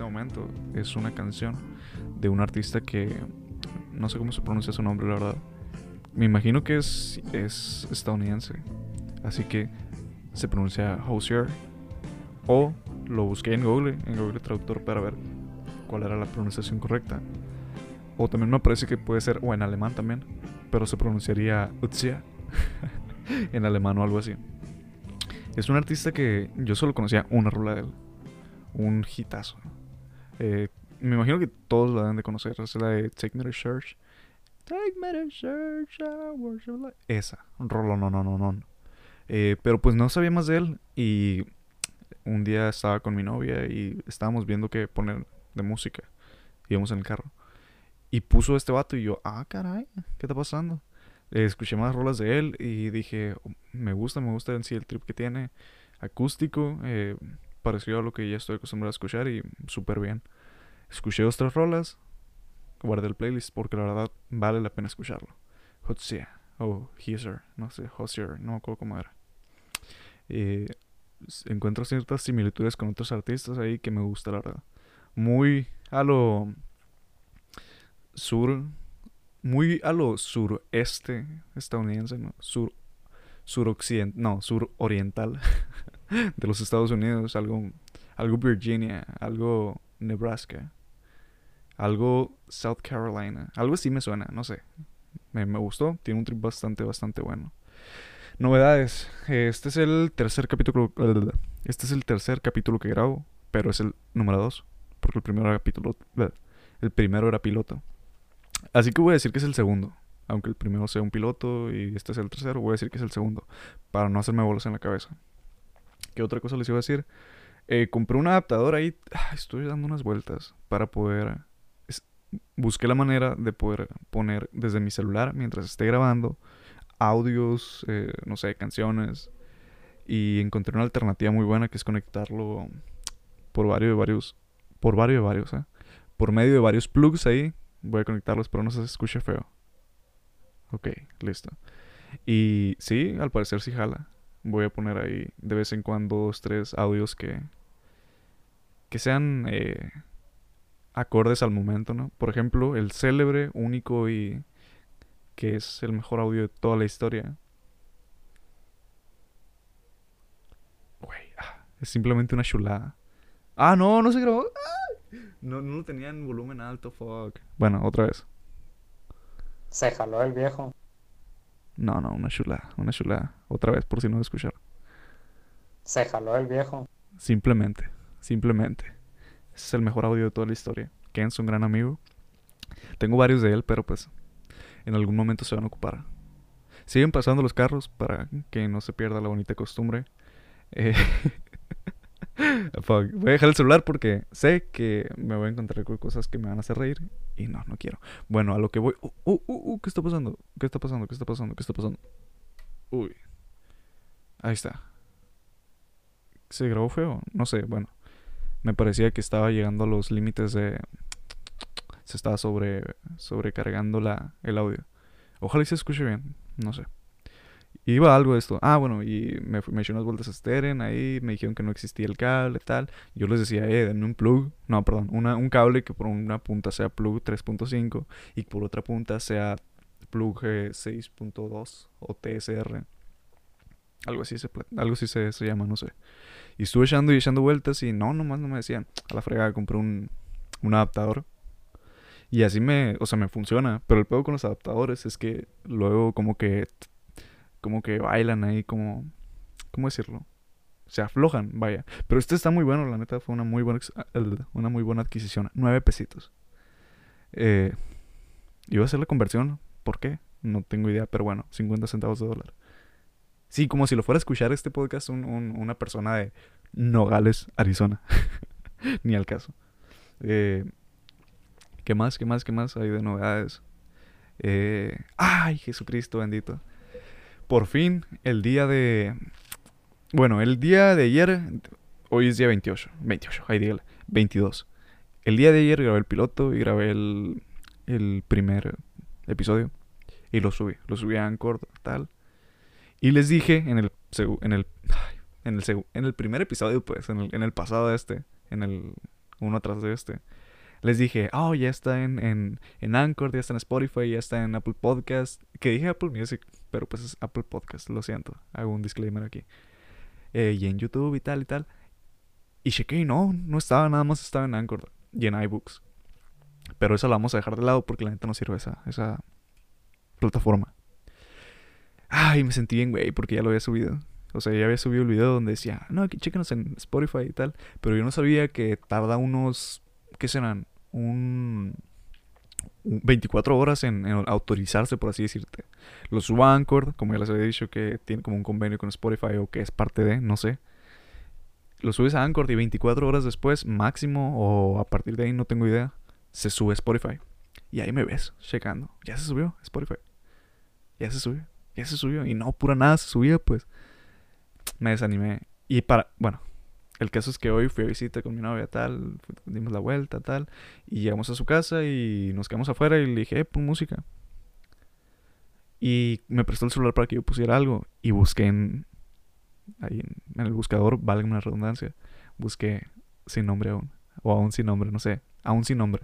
este momento es una canción de un artista que no sé cómo se pronuncia su nombre, la verdad. Me imagino que es, es estadounidense. Así que se pronuncia Hosier. O lo busqué en Google, en Google Traductor para ver cuál era la pronunciación correcta. O también me parece que puede ser, o en alemán también, pero se pronunciaría Utzia en alemán o algo así. Es un artista que yo solo conocía una rola de él. Un hitazo. Eh, me imagino que todos la deben de conocer. Es la de Take Me to Church. Take Me to Church, Esa. Rolo, no, no, no, no. Eh, pero pues no sabía más de él. Y un día estaba con mi novia y estábamos viendo qué poner de música. Íbamos en el carro. Y puso este vato y yo, ah, caray, ¿qué está pasando? escuché más rolas de él y dije, oh, me gusta, me gusta en sí el trip que tiene. Acústico, eh, parecido a lo que ya estoy acostumbrado a escuchar y súper bien. Escuché otras rolas, guardé el playlist porque la verdad vale la pena escucharlo. Hotsia, o Heiser, no sé, Hosier, no me acuerdo cómo era. Eh, encuentro ciertas similitudes con otros artistas ahí que me gusta, la verdad. Muy a lo sur, muy a lo sureste estadounidense, ¿no? Sur, suroccidental, no, suroriental de los Estados Unidos, algo, algo Virginia, algo Nebraska, algo South Carolina, algo así me suena, no sé. Me, me gustó, tiene un trip bastante, bastante bueno. Novedades. Este es el tercer capítulo. Este es el tercer capítulo que grabo, pero es el número dos. Porque el primero era capítulo. El primero era piloto. Así que voy a decir que es el segundo. Aunque el primero sea un piloto y este es el tercero, voy a decir que es el segundo. Para no hacerme bolas en la cabeza. ¿Qué otra cosa les iba a decir? Eh, compré un adaptador ahí. estoy dando unas vueltas para poder. busqué la manera de poder poner desde mi celular mientras esté grabando audios, eh, no sé, canciones. Y encontré una alternativa muy buena que es conectarlo por varios de varios. Por varios de varios, ¿eh? Por medio de varios plugs ahí Voy a conectarlos, pero no se escuche feo. Ok, listo. Y sí, al parecer sí jala. Voy a poner ahí de vez en cuando dos, tres audios que. que sean. Eh, acordes al momento, ¿no? Por ejemplo, el célebre, único y. que es el mejor audio de toda la historia. Güey, ah, es simplemente una chulada. Ah, no, no se grabó. No, no lo tenía en volumen alto, fuck. Bueno, otra vez. Se jaló el viejo. No, no, una chulada, una chulada. Otra vez, por si no lo escucharon. Se jaló el viejo. Simplemente, simplemente. es el mejor audio de toda la historia. Ken es un gran amigo. Tengo varios de él, pero pues en algún momento se van a ocupar. Siguen pasando los carros para que no se pierda la bonita costumbre. Eh, Voy a dejar el celular porque sé que me voy a encontrar con cosas que me van a hacer reír y no, no quiero. Bueno, a lo que voy. Uh, uh, uh, ¿Qué está pasando? ¿Qué está pasando? ¿Qué está pasando? ¿Qué está pasando? Uy. Ahí está. ¿Se grabó feo? No sé, bueno. Me parecía que estaba llegando a los límites de. Se estaba sobre, sobrecargando la, el audio. Ojalá y se escuche bien. No sé. Iba algo de esto. Ah, bueno, y me, me eché unas vueltas a Steren ahí, me dijeron que no existía el cable, tal. Yo les decía, eh, denme un plug. No, perdón, un cable que por una punta sea plug 3.5 y por otra punta sea plug 6.2 o TSR. Algo así se, algo así se, se, llama, no sé. Y estuve echando y echando vueltas y no, nomás no me decían. A la fregada compré un, un adaptador. Y así me, o sea, me funciona. Pero el peor con los adaptadores es que luego como que como que bailan ahí como... ¿Cómo decirlo? Se aflojan, vaya. Pero este está muy bueno, la neta fue una muy buena, ah, una muy buena adquisición. Nueve pesitos. Eh, iba a hacer la conversión. ¿Por qué? No tengo idea, pero bueno, 50 centavos de dólar. Sí, como si lo fuera a escuchar este podcast una persona de Nogales, Arizona. Ni al caso. Eh, ¿Qué más? ¿Qué más? ¿Qué más hay de novedades? Eh, ¡Ay, Jesucristo bendito! Por fin el día de... Bueno, el día de ayer, hoy es día 28, 28, ahí dígale, 22. El día de ayer grabé el piloto y grabé el, el primer episodio y lo subí, lo subí a Anchor, tal. Y les dije en el... En el En el, en el primer episodio, pues, en el, en el pasado de este, en el uno atrás de este, les dije, oh, ya está en, en, en Anchor, ya está en Spotify, ya está en Apple Podcast. Que dije Apple Music, pero pues es Apple Podcast, lo siento. Hago un disclaimer aquí. Eh, y en YouTube y tal y tal. Y chequé y no, no estaba, nada más estaba en Anchor y en iBooks. Pero eso la vamos a dejar de lado porque la neta no sirve esa, esa plataforma. Ay, me sentí bien, güey, porque ya lo había subido. O sea, ya había subido el video donde decía, no, aquí chéquenos en Spotify y tal. Pero yo no sabía que tarda unos, ¿qué serán? Un, un 24 horas en, autorizarse, por así decirte. Lo subo a Anchor, como ya les había dicho, que tiene como un convenio con Spotify o que es parte de, no sé. Lo subes a Anchor y 24 horas después, máximo, o a partir de ahí, no tengo idea, se sube a Spotify. Y ahí me ves, checando. Ya se subió Spotify. Ya se subió. Ya se subió. Y no, pura nada se subía, pues. Me desanimé. Y para, bueno, el caso es que hoy fui a visita con mi novia, tal. Dimos la vuelta, tal. Y llegamos a su casa y nos quedamos afuera y le dije, eh, pon música. Y me prestó el celular para que yo pusiera algo. Y busqué en. Ahí en, el buscador, valga una redundancia. Busqué sin nombre aún. O aún sin nombre, no sé. Aún sin nombre.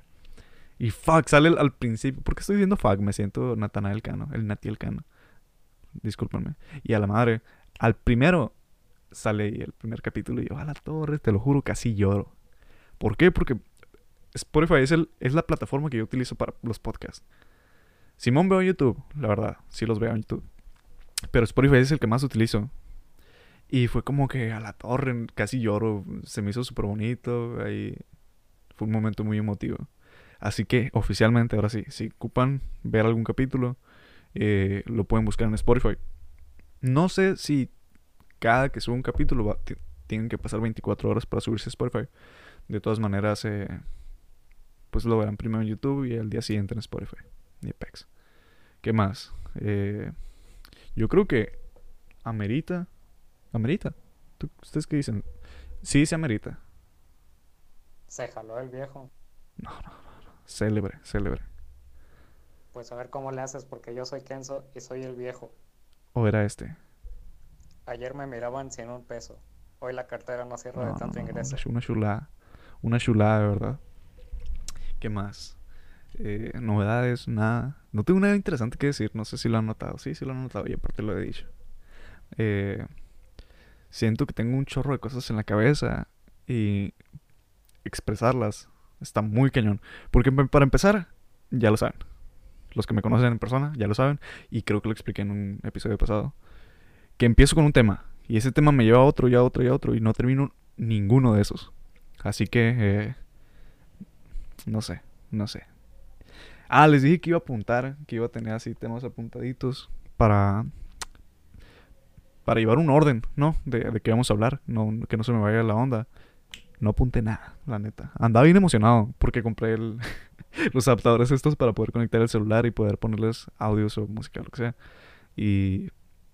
Y fuck, sale al, al principio. ¿Por qué estoy diciendo fuck? Me siento Natanael Cano, el Natiel Cano. Discúlpenme. Y a la madre, al primero sale el primer capítulo y yo, a la torre, te lo juro, casi lloro. ¿Por qué? Porque Spotify es, el, es la plataforma que yo utilizo para los podcasts. Simón veo YouTube, la verdad, sí los veo en YouTube. Pero Spotify es el que más utilizo. Y fue como que a la torre, casi lloro. Se me hizo súper bonito. Ahí fue un momento muy emotivo. Así que oficialmente, ahora sí, si ocupan ver algún capítulo, eh, lo pueden buscar en Spotify. No sé si cada que suba un capítulo va- tienen que pasar 24 horas para subirse a Spotify. De todas maneras, eh, pues lo verán primero en YouTube y al día siguiente en Spotify. Ni pex. ¿Qué más? Eh, yo creo que amerita. Amerita. ¿Tú- ¿Ustedes qué dicen? Sí, se amerita. Se jaló el viejo. No, no, no, no. Célebre, célebre. Pues a ver cómo le haces, porque yo soy Kenzo y soy el viejo. ¿O era este? Ayer me miraban 100 un peso. Hoy la cartera no cierra No, de no, tanto no, ingreso. Una chulada. Una chulada, de verdad. ¿Qué más? Eh, novedades, nada. No tengo nada interesante que decir. No sé si lo han notado. Sí, sí lo han notado. Y aparte lo he dicho. Eh, siento que tengo un chorro de cosas en la cabeza. Y expresarlas está muy cañón. Porque em- para empezar, ya lo saben. Los que me conocen en persona ya lo saben. Y creo que lo expliqué en un episodio pasado. Que empiezo con un tema. Y ese tema me lleva a otro y a otro y a otro. Y no termino ninguno de esos. Así que... eh, no sé, no sé. Ah, les dije que iba a apuntar. Que iba a tener así temas apuntaditos. Para... Para llevar un orden, ¿no? De, de qué vamos a hablar. No, que no se me vaya la onda. No apunté nada, la neta. Andaba bien emocionado porque compré el, los adaptadores estos para poder conectar el celular y poder ponerles audios o música, lo que sea. Y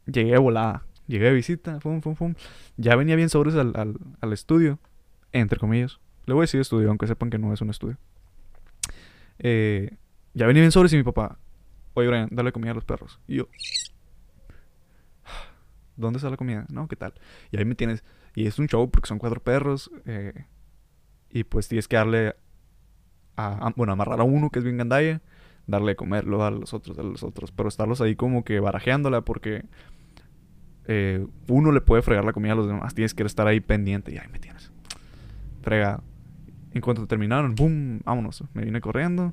llegué de volada. Llegué de visita, fum, fum, fum. Ya venía bien sobres al, al, al estudio, entre comillas. Le voy a decir estudio, aunque sepan que no es un estudio. Eh, ya venía bien sobres y mi papá, oye Brian, dale comida a los perros. Y yo, ¿dónde está la comida? No, ¿qué tal? Y ahí me tienes. Y es un show porque son cuatro perros. eh, y pues tienes que darle a, a- bueno, amarrar a uno que es bien gandalla, darle de comer, luego darle a los otros, a los otros. Pero estarlos ahí como que barajeándola porque eh, uno le puede fregar la comida a los demás. Tienes que estar ahí pendiente y ahí me tienes. Fregado. En cuanto terminaron, boom, vámonos. Me vine corriendo.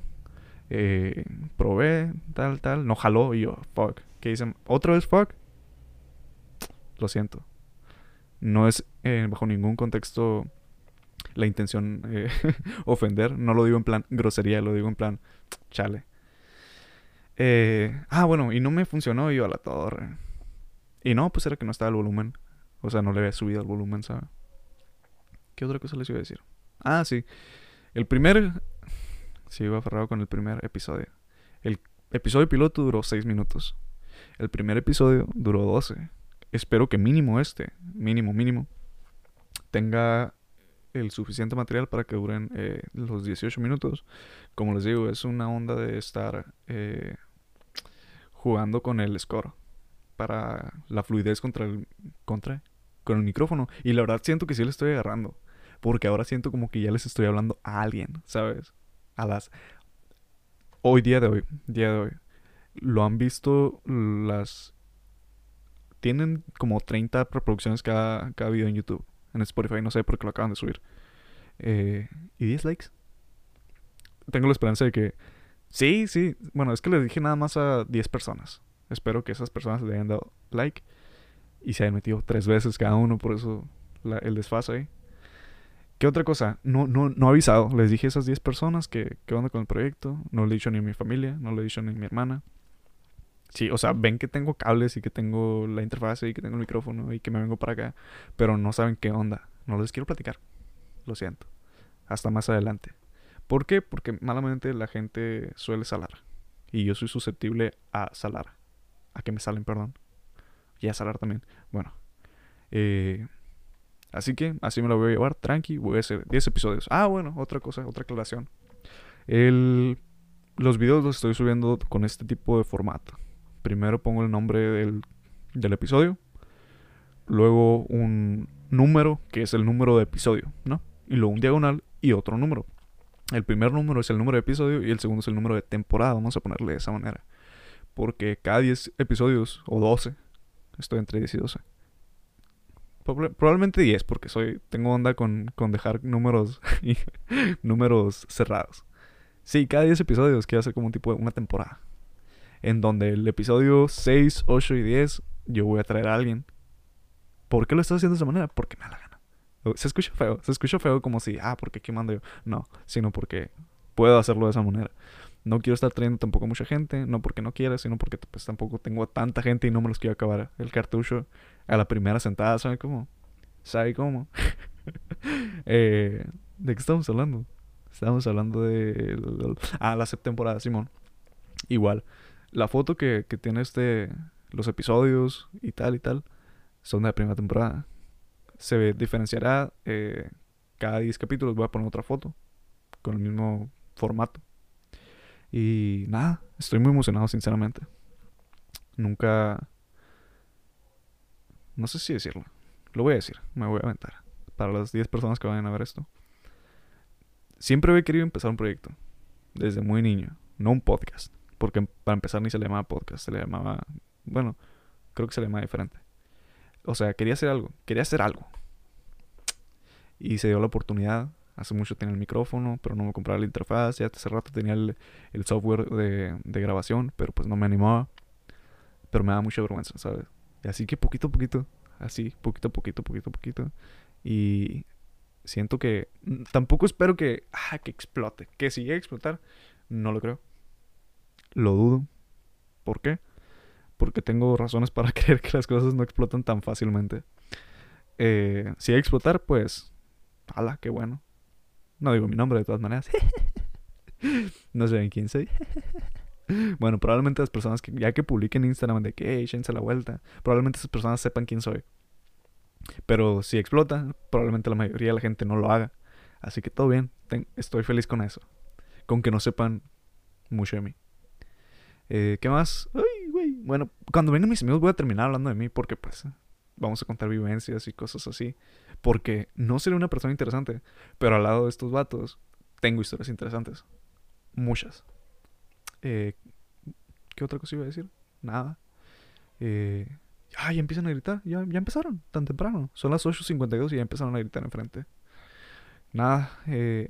eh, probé, tal, tal. No jaló y yo, fuck. ¿Qué dicen? ¿Otra vez fuck? Lo siento. No es eh, bajo ningún contexto la intención eh, ofender. No lo digo en plan grosería, lo digo en plan chale. Eh, ah, bueno, y no me funcionó yo a la torre. Y no, pues era que no estaba el volumen. O sea, no le había subido el volumen, ¿sabes? ¿Qué otra cosa les iba a decir? Ah, sí. El primer... Sí, iba aferrado con el primer episodio. El episodio piloto duró 6 minutos. El primer episodio duró 12. Espero que mínimo este, mínimo, mínimo, tenga el suficiente material para que duren eh, los 18 minutos. Como les digo, es una onda de estar eh, jugando con el score para la fluidez contra el contra con el micrófono. Y la verdad siento que sí le estoy agarrando. Porque ahora siento como que ya les estoy hablando a alguien, ¿sabes? A las... Hoy, día de hoy, día de hoy. Lo han visto las... Tienen como 30 reproducciones cada, cada video en YouTube. En Spotify, no sé por qué lo acaban de subir. Eh, ¿Y 10 likes? Tengo la esperanza de que... Sí, sí. Bueno, es que les dije nada más a 10 personas. Espero que esas personas le hayan dado like. Y se hayan metido tres veces cada uno, por eso el desfase ahí. ¿Qué otra cosa? No, no, no he avisado. Les dije a esas 10 personas que, que onda con el proyecto. No le he dicho ni a mi familia, no le he dicho ni a mi hermana. Sí, o sea, ven que tengo cables y que tengo la interfaz y que tengo el micrófono y que me vengo para acá. Pero no saben qué onda. No les quiero platicar. Lo siento. Hasta más adelante. ¿Por qué? Porque malamente la gente suele salar. Y yo soy susceptible a salar. A que me salen, perdón. Y a salar también. Bueno. Eh, así que así me lo voy a llevar. Tranqui. Voy a hacer 10 episodios. Ah, bueno. Otra cosa. Otra aclaración. El, los videos los estoy subiendo con este tipo de formato. Primero pongo el nombre del, del episodio. Luego un número, que es el número de episodio, ¿no? Y luego un diagonal y otro número. El primer número es el número de episodio y el segundo es el número de temporada, vamos a ponerle de esa manera. Porque cada 10 episodios, o 12, estoy entre 10 y 12. Probablemente 10, porque soy tengo onda con, con dejar números, números cerrados. Sí, cada 10 episodios quiero hacer como un tipo de una temporada. En donde el episodio 6, 8 y 10 yo voy a traer a alguien. ¿Por qué lo estoy haciendo de esa manera? Porque me da la gana. Se escucha feo, se escucha feo como si, ah, porque qué mando yo. No, sino porque puedo hacerlo de esa manera. No quiero estar trayendo tampoco mucha gente, no porque no quiera, sino porque pues tampoco tengo tanta gente y no me los quiero acabar el cartucho a la primera sentada, ¿sabe cómo? ¿Sabe cómo? eh, ¿De qué estamos hablando? Estamos hablando de... Ah, la temporada, Simón. Igual. La foto que, que tiene este... Los episodios y tal y tal son de la primera temporada se diferenciará eh, cada 10 capítulos. Voy a poner otra foto con el mismo formato. Y nada, estoy muy emocionado, sinceramente. Nunca. No sé si decirlo. Lo voy a decir, me voy a aventar. Para las 10 personas que vayan a ver esto. Siempre había querido empezar un proyecto. Desde muy niño. No un podcast. Porque para empezar ni se le llamaba podcast. Se le llamaba. Bueno, creo que se le llamaba diferente. O sea, quería hacer algo, quería hacer algo. Y se dio la oportunidad. Hace mucho tenía el micrófono, pero no me compraba la interfaz. Ya hace rato tenía el, software de, grabación, pero pues no me animaba. Pero me da mucha vergüenza, ¿sabes? Y así que poquito a poquito, así, poquito a poquito, poquito a poquito. Y siento que tampoco espero que, ah, que explote. Que si a explotar, no lo creo. Lo dudo. ¿Por qué? porque tengo razones para creer que las cosas no explotan tan fácilmente. Eh, si hay que explotar, pues, ala, qué bueno. No digo mi nombre de todas maneras. no sé quién soy. bueno, probablemente las personas que ya que publiquen en Instagram de que, hey, échense la vuelta, probablemente esas personas sepan quién soy. Pero si explota, probablemente la mayoría de la gente no lo haga. Así que todo bien, estoy feliz con eso. Con que no sepan mucho de mí. Eh, ¿Qué más? Bueno, cuando vengan mis amigos voy a terminar hablando de mí porque pues vamos a contar vivencias y cosas así. Porque no seré una persona interesante, pero al lado de estos vatos tengo historias interesantes. Muchas. Eh, ¿Qué otra cosa iba a decir? Nada. Eh, ah, ya empiezan a gritar. Ya, ya empezaron, tan temprano. Son las 8.52 y ya empezaron a gritar enfrente. Nada. Eh,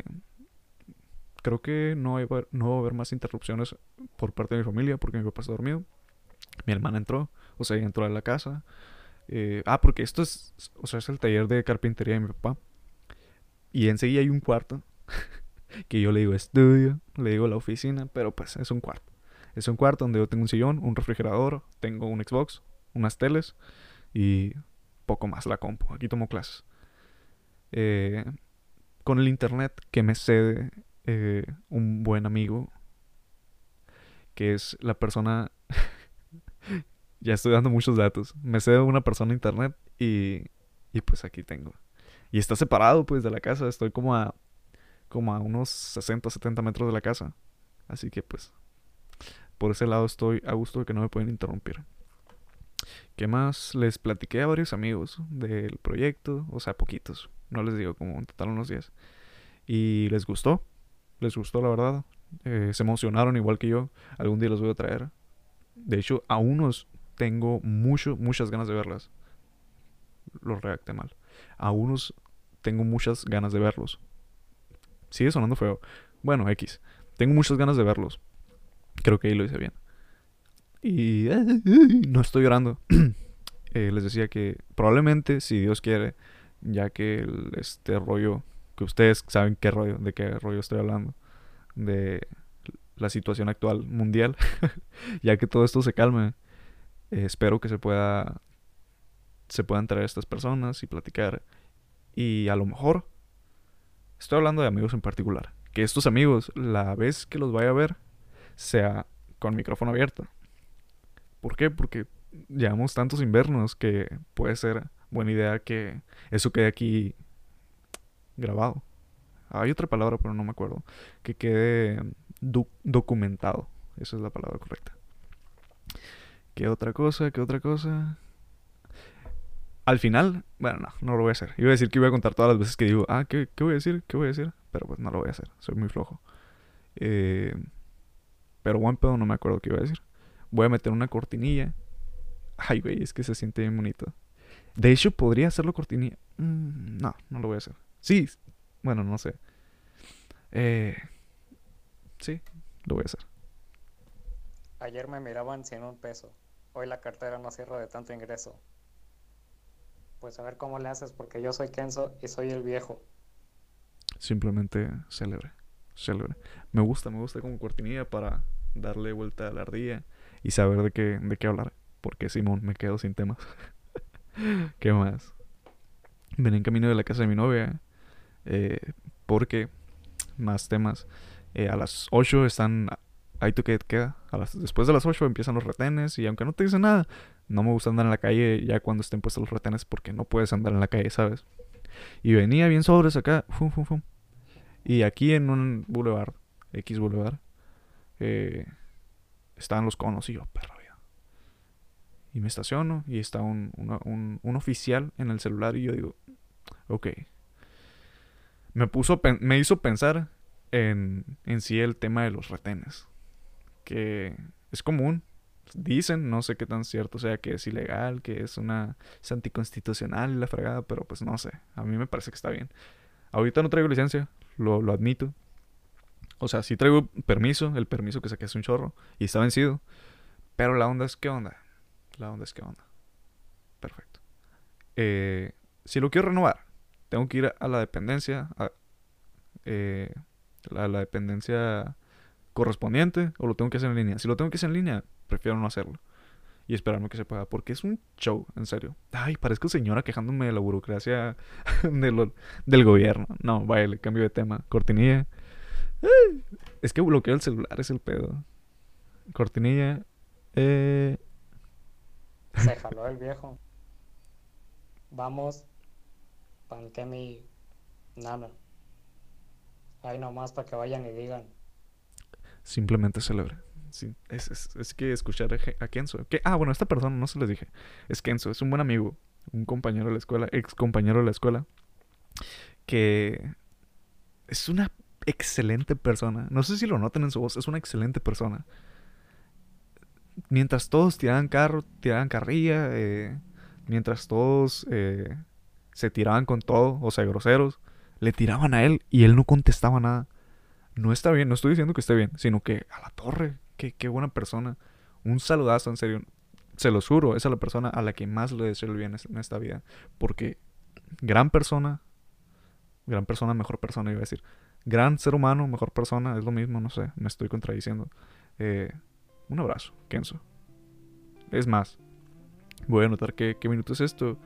creo que no, hay, no va a haber más interrupciones por parte de mi familia porque mi papá está dormido. Mi hermana entró, o sea, entró a la casa. Eh, ah, porque esto es, o sea, es el taller de carpintería de mi papá. Y enseguida hay un cuarto que yo le digo estudio, le digo la oficina, pero pues es un cuarto. Es un cuarto donde yo tengo un sillón, un refrigerador, tengo un Xbox, unas teles y poco más la compu. Aquí tomo clases. Eh, con el internet que me cede eh, un buen amigo, que es la persona ya estoy dando muchos datos. Me sé de una persona en internet y, y pues aquí tengo. Y está separado pues de la casa. Estoy como a, como a unos 60, 70 metros de la casa. Así que pues por ese lado estoy a gusto de que no me pueden interrumpir. ¿Qué más? Les platiqué a varios amigos del proyecto, o sea, poquitos, no les digo como en total unos 10. Y les gustó, les gustó la verdad. Eh, se emocionaron igual que yo. Algún día los voy a traer. De hecho, a unos tengo mucho, muchas ganas de verlas. Los redacté mal. A unos tengo muchas ganas de verlos. Sigue sonando feo. Bueno, X. Tengo muchas ganas de verlos. Creo que ahí lo hice bien. Y no estoy llorando. Eh, les decía que probablemente, si Dios quiere, ya que este rollo, que ustedes saben qué rollo, de qué rollo estoy hablando, de la situación actual mundial, ya que todo esto se calme, eh, espero que se pueda, se puedan traer estas personas y platicar. Y a lo mejor, estoy hablando de amigos en particular, que estos amigos, la vez que los vaya a ver, sea con micrófono abierto. ¿Por qué? Porque llevamos tantos invernos que puede ser buena idea que eso quede aquí grabado. Hay otra palabra, pero no me acuerdo. Que quede documentado. Esa es la palabra correcta. ¿Qué otra cosa? ¿Qué otra cosa? Al final, bueno, no, no lo voy a hacer. Iba a decir que iba a contar todas las veces que digo, ah, ¿qué, qué voy a decir? ¿Qué voy a decir? Pero pues no lo voy a hacer. Soy muy flojo. Eh, pero buen pedo no me acuerdo qué iba a decir. Voy a meter una cortinilla. Ay, güey, es que se siente bien bonito. De hecho, podría hacerlo cortinilla. Mm, no, no lo voy a hacer. Sí, bueno, no sé. Eh, sí, lo voy a hacer. Ayer me miraban 100 un peso. Hoy la cartera no cierra de tanto ingreso. Pues a ver cómo le haces, porque yo soy Kenzo y soy el viejo. Simplemente célebre. Célebre. Me gusta, me gusta como cortinilla para darle vuelta a la ardilla y saber de qué, de qué hablar. Porque Simón, me quedo sin temas. ¿Qué más? Ven en camino de la casa de mi novia. Eh, porque más temas. Eh, a las 8 están. Ahí tú que queda. A las, después de las 8 empiezan los retenes. Y aunque no te dicen nada, no me gusta andar en la calle ya cuando estén puestos los retenes. Porque no puedes andar en la calle, ¿sabes? Y venía bien sobres acá. Fum, fum, fum. Y aquí en un boulevard, X boulevard, eh, estaban los conos. Y yo, perro, y me estaciono y está un, un, un, oficial en el celular y yo digo, ok. Me, puso, me hizo pensar en, en sí el tema de los retenes. Que es común, dicen, no sé qué tan cierto sea que es ilegal, que es una es anticonstitucional la fregada, pero pues no sé, a mí me parece que está bien. Ahorita no traigo licencia, lo, lo admito. O sea, sí traigo permiso, el permiso que saqué es un chorro y está vencido. Pero la onda es, ¿qué onda? La onda es que onda. Perfecto. Eh, si lo quiero renovar, tengo que ir a la dependencia, a, eh, la, dependencia correspondiente, o lo tengo que hacer en línea. Si lo tengo que hacer en línea, prefiero no hacerlo. Y esperarme que se pueda, porque es un show, en serio. Ay, parezco señora quejándome de la burocracia del gobierno. No, vaya, cambio de tema. Cortinilla. Es que bloqueo el celular, es el pedo. Cortinilla. Eh, se jaló el viejo. Vamos, mi Nana. Ahí nomás para que vayan y digan. Simplemente celebre. es, que escuchar a Kenzo. Ah, bueno, esta persona no se les dije. Es Kenzo, es un buen amigo, un compañero de la escuela, ex compañero de la escuela. Que es una excelente persona. No sé si lo notan en su voz, es una excelente persona mientras todos tiraban carro, tiraban carrilla, eh, mientras todos eh, se tiraban con todo, o sea, groseros, le tiraban a él y él no contestaba nada. No está bien, no estoy diciendo que esté bien, sino que a la torre, qué, qué buena persona. Un saludazo, en serio. Se lo juro, esa es la persona a la que más le deseo el bien en esta vida. Porque gran persona, gran persona, mejor persona, iba a decir. Gran ser humano, mejor persona, es lo mismo, no sé, me estoy contradiciendo. Eh, un abrazo, Kenzo. Es más, voy a anotar qué, minuto es esto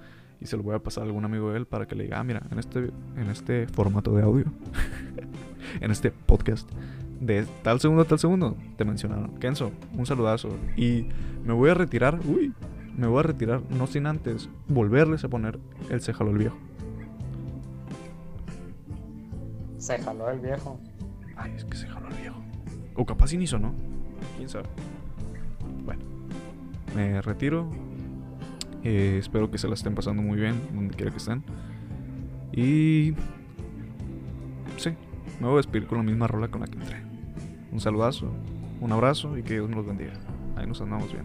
y se lo voy a pasar a algún amigo de él para que le diga, ah, mira, en este, en este formato de audio, en este podcast, de tal segundo a tal segundo, te mencionaron. Kenzo, un saludazo. Y me voy a retirar, uy, me voy a retirar, no sin antes volverles a poner el se jaló el viejo. Se jaló el viejo. Ay, es que se jaló el viejo. O capaz sin hizo, ¿no? ¿Quién sabe? Bueno, me retiro. Eh, espero que se la estén pasando muy bien, donde quiera que estén. Y... Sí, me voy a despedir con la misma rola con la que entré. Un saludazo, un abrazo y que Dios nos los bendiga. Ahí nos andamos bien.